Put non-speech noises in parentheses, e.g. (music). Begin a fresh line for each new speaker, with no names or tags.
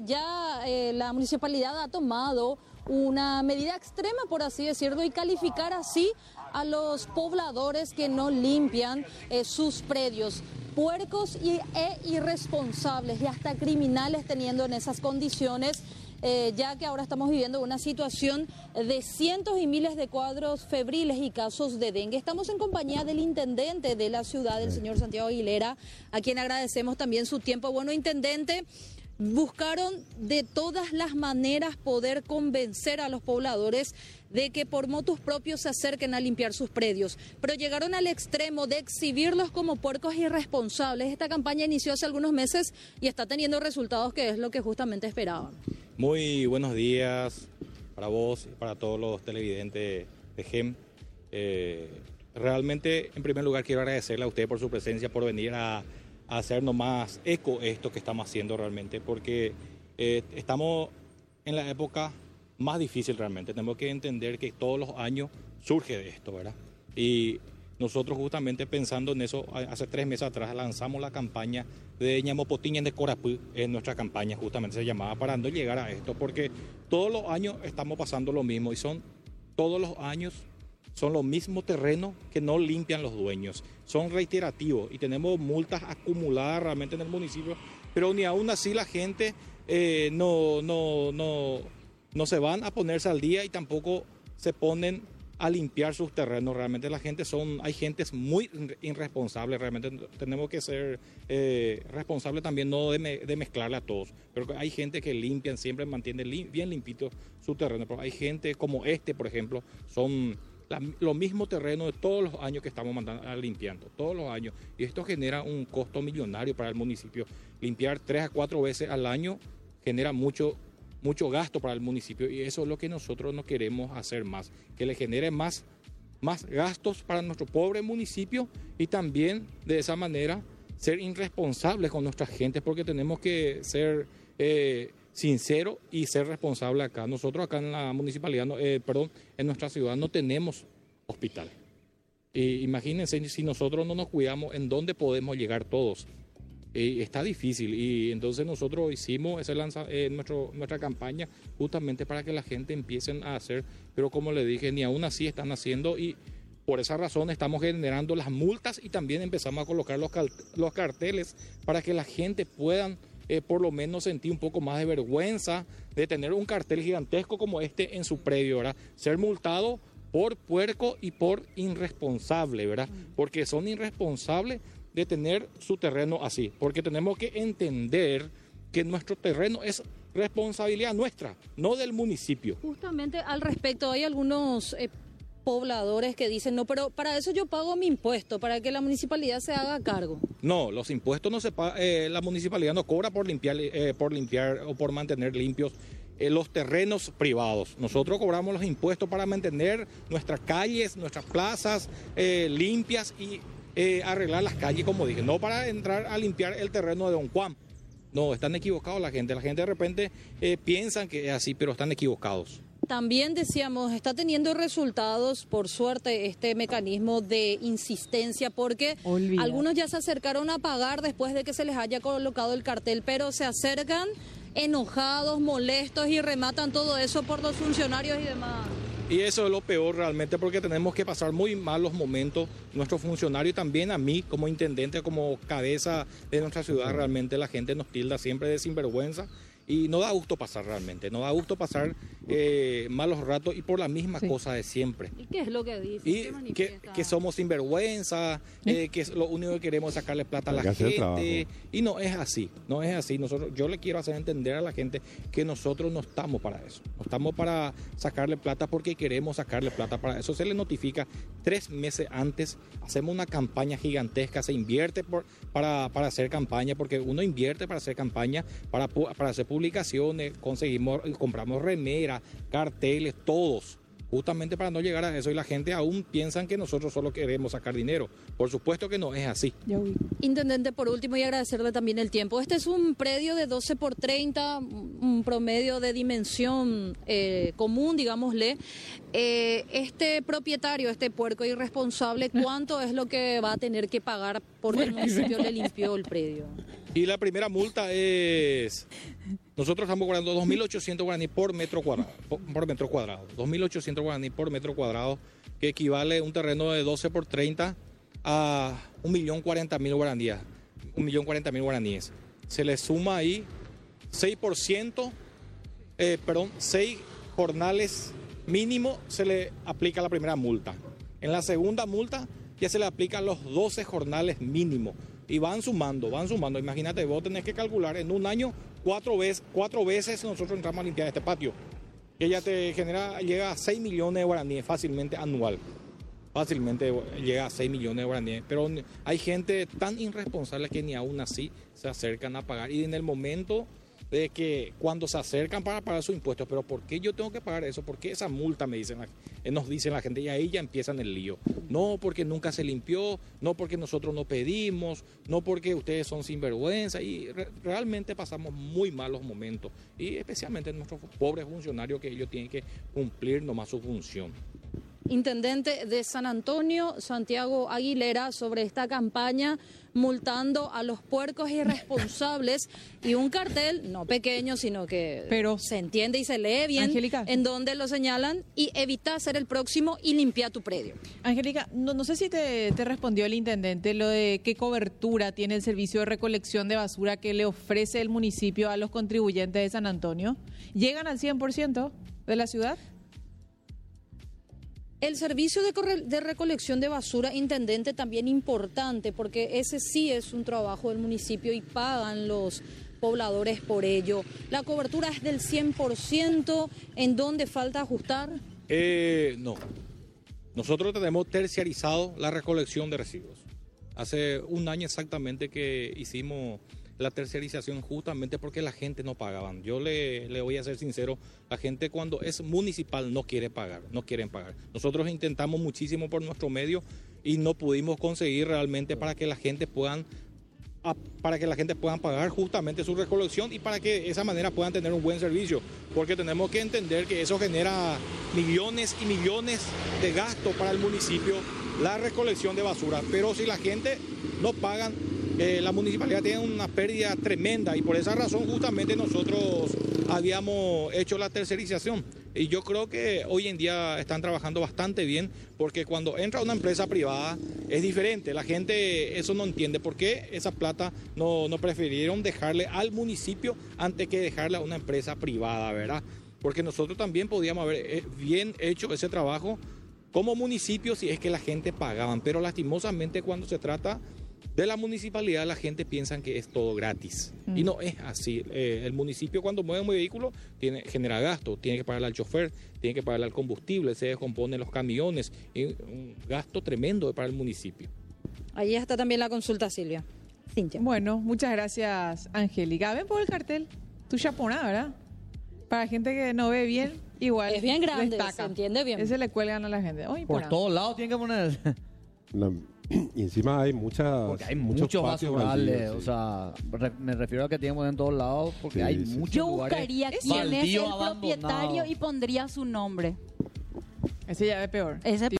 Ya eh, la municipalidad ha tomado una medida extrema, por así decirlo, y calificar así a los pobladores que no limpian eh, sus predios. Puercos y, e irresponsables y hasta criminales teniendo en esas condiciones. Eh, ya que ahora estamos viviendo una situación de cientos y miles de cuadros febriles y casos de dengue. Estamos en compañía del intendente de la ciudad, el señor Santiago Aguilera, a quien agradecemos también su tiempo. Bueno, intendente, buscaron de todas las maneras poder convencer a los pobladores de que por motos propios se acerquen a limpiar sus predios, pero llegaron al extremo de exhibirlos como puercos irresponsables. Esta campaña inició hace algunos meses y está teniendo resultados que es lo que justamente esperaban.
Muy buenos días para vos y para todos los televidentes de GEM. Eh, realmente, en primer lugar, quiero agradecerle a usted por su presencia, por venir a hacernos más eco esto que estamos haciendo realmente, porque eh, estamos en la época más difícil realmente. Tenemos que entender que todos los años surge de esto, ¿verdad? Y nosotros justamente pensando en eso, hace tres meses atrás lanzamos la campaña de Ñamopotiña de Corapú, en nuestra campaña justamente se llamaba para no llegar a esto, porque todos los años estamos pasando lo mismo y son todos los años son los mismos terrenos que no limpian los dueños. Son reiterativos y tenemos multas acumuladas realmente en el municipio, pero ni aún así la gente eh, no, no, no, no se van a ponerse al día y tampoco se ponen a limpiar sus terrenos. Realmente la gente son, hay gente muy irresponsable, realmente tenemos que ser eh, responsables también, no de, mezclarle a todos, pero hay gente que limpian, siempre mantiene bien limpito su terreno, pero hay gente como este, por ejemplo, son lo mismo terreno de todos los años que estamos mandando, limpiando, todos los años. Y esto genera un costo millonario para el municipio. Limpiar tres a cuatro veces al año genera mucho, mucho gasto para el municipio y eso es lo que nosotros no queremos hacer más, que le genere más, más gastos para nuestro pobre municipio y también de esa manera ser irresponsables con nuestra gente porque tenemos que ser... Eh, sincero y ser responsable acá. Nosotros acá en la municipalidad, eh, perdón, en nuestra ciudad no tenemos hospital. imagínense si nosotros no nos cuidamos, ¿en dónde podemos llegar todos? está difícil y entonces nosotros hicimos ese lanza, eh, nuestra campaña justamente para que la gente empiecen a hacer, pero como le dije, ni aún así están haciendo y por esa razón estamos generando las multas y también empezamos a colocar los, los carteles para que la gente puedan eh, por lo menos sentí un poco más de vergüenza de tener un cartel gigantesco como este en su predio, ¿verdad? Ser multado por puerco y por irresponsable, ¿verdad? Porque son irresponsables de tener su terreno así, porque tenemos que entender que nuestro terreno es responsabilidad nuestra, no del municipio.
Justamente al respecto, hay algunos eh, pobladores que dicen, no, pero para eso yo pago mi impuesto, para que la municipalidad se haga cargo.
No, los impuestos no se eh, la municipalidad no cobra por limpiar, eh, por limpiar o por mantener limpios eh, los terrenos privados. Nosotros cobramos los impuestos para mantener nuestras calles, nuestras plazas limpias y arreglar las calles, como dije, no para entrar a limpiar el terreno de Don Juan. No, están equivocados la gente. La gente de repente piensan que es así, pero están equivocados.
También decíamos, está teniendo resultados, por suerte, este mecanismo de insistencia, porque algunos ya se acercaron a pagar después de que se les haya colocado el cartel, pero se acercan enojados, molestos y rematan todo eso por los funcionarios y demás.
Y eso es lo peor realmente porque tenemos que pasar muy malos momentos, nuestros funcionarios y también a mí como intendente, como cabeza de nuestra ciudad, realmente la gente nos tilda siempre de sinvergüenza y no da gusto pasar realmente, no da gusto pasar eh, malos ratos y por la misma cosa de siempre.
¿Y qué es lo que dice?
Y que, que, somos sinvergüenza, eh, que lo único que queremos es sacarle plata a la gente. Y no es así, no es así. Nosotros, yo le quiero hacer entender a la gente que nosotros no estamos para eso. No estamos para sacarle plata porque queremos sacarle plata para eso. Se le notifica tres meses antes, hacemos una campaña gigantesca, se invierte por, para, para hacer campaña, porque uno invierte para hacer campaña, para, para hacer publicaciones, conseguimos, compramos remera, carteles, todos justamente para no llegar a eso y la gente aún piensa que nosotros solo queremos sacar dinero. Por supuesto que no es así.
Intendente, por último y agradecerle también el tiempo. Este es un predio de 12 por 30, un promedio de dimensión eh, común, digámosle. Eh, este propietario, este puerco irresponsable, ¿cuánto es lo que va a tener que pagar porque (laughs) el municipio le limpió el predio?
Y la primera multa es Nosotros estamos cobrando 2.800 guaraníes por metro cuadrado, por, metro cuadrado, 2.800 guaraníes por metro cuadrado, que equivale a un terreno de 12 por 30 a 1.040.000 guaraníes, 1.040.000 guaraníes. Se le suma ahí 6%, eh, perdón, 6 jornales mínimo se le aplica la primera multa. En la segunda multa ya se le aplican los 12 jornales mínimos. Y van sumando, van sumando. Imagínate, vos tenés que calcular en un año cuatro veces, cuatro veces nosotros entramos a limpiar este patio. Ya te genera, llega a 6 millones de guaraníes fácilmente anual. Fácilmente llega a 6 millones de guaraníes. Pero hay gente tan irresponsable que ni aún así se acercan a pagar. Y en el momento de que cuando se acercan para pagar sus impuestos, pero ¿por qué yo tengo que pagar eso? ¿Por qué esa multa me dicen, eh, nos dicen la gente? Y ahí ya empiezan el lío. No porque nunca se limpió, no porque nosotros no pedimos, no porque ustedes son sinvergüenza y re realmente pasamos muy malos momentos y especialmente nuestros pobres funcionarios que ellos tienen que cumplir nomás su función.
Intendente de San Antonio, Santiago Aguilera, sobre esta campaña multando a los puercos irresponsables y un cartel, no pequeño, sino que
Pero,
se entiende y se lee bien,
Angélica.
en donde lo señalan y evita ser el próximo y limpia tu predio.
Angélica, no, no sé si te, te respondió el intendente lo de qué cobertura tiene el servicio de recolección de basura que le ofrece el municipio a los contribuyentes de San Antonio. ¿Llegan al 100% de la ciudad?
El servicio de, recolección de basura, intendente, también importante, porque ese sí es un trabajo del municipio y pagan los pobladores por ello. La cobertura es del 100%, ¿en dónde falta ajustar?
Eh, no. Nosotros tenemos terciarizado la recolección de residuos. Hace un año exactamente que hicimos la terciarización justamente porque la gente no pagaban. Yo le, le voy a ser sincero, la gente cuando es municipal no quiere pagar, no quieren pagar. Nosotros intentamos muchísimo por nuestro medio y no pudimos conseguir realmente para que la gente puedan para que la gente pueda pagar justamente su recolección y para que de esa manera puedan tener un buen servicio. Porque tenemos que entender que eso genera millones y millones de gastos para el municipio, la recolección de basura. Pero si la gente no pagan, la municipalidad tiene una pérdida tremenda y por esa razón justamente nosotros habíamos hecho la tercerización. Y yo creo que hoy en día están trabajando bastante bien porque cuando entra una empresa privada es diferente. La gente eso no entiende. ¿Por qué esa plata no, no prefirieron dejarle al municipio antes que dejarle a una empresa privada, verdad? Porque nosotros también podíamos haber eh, bien hecho ese trabajo como municipio si es que la gente pagaban. Pero lastimosamente cuando se trata de la municipalidad la gente piensa que es todo gratis. Y no es así. Eh, el municipio cuando mueve un vehículo tiene, genera gasto, tiene que pagarle al chofer, tiene que pagarle al combustible, se descomponen los camiones, y un gasto tremendo para el municipio.
Ahí está también la consulta, Silvia. Cintia.
Bueno, muchas gracias, Angélica. Ven por el cartel. Tu chaponá, ¿verdad? Para gente que no ve bien, igual.
Es bien grande,
destaca.
se entiende bien.
Ese le cuelgan a la gente.
Por todos lados tienen que poner.
Y encima hay muchas
Porque hay
muchos
muchos basurales.
baldíos,
O
sí.
sea, re- me refiero a que poner en todos lados porque
Sí,
hay
sí, sí.
muchos
Yo
lugares
buscaría quién es el
baldíos abandonados.
propietario y pondría su nombre.
Ese ya es peor.
Ese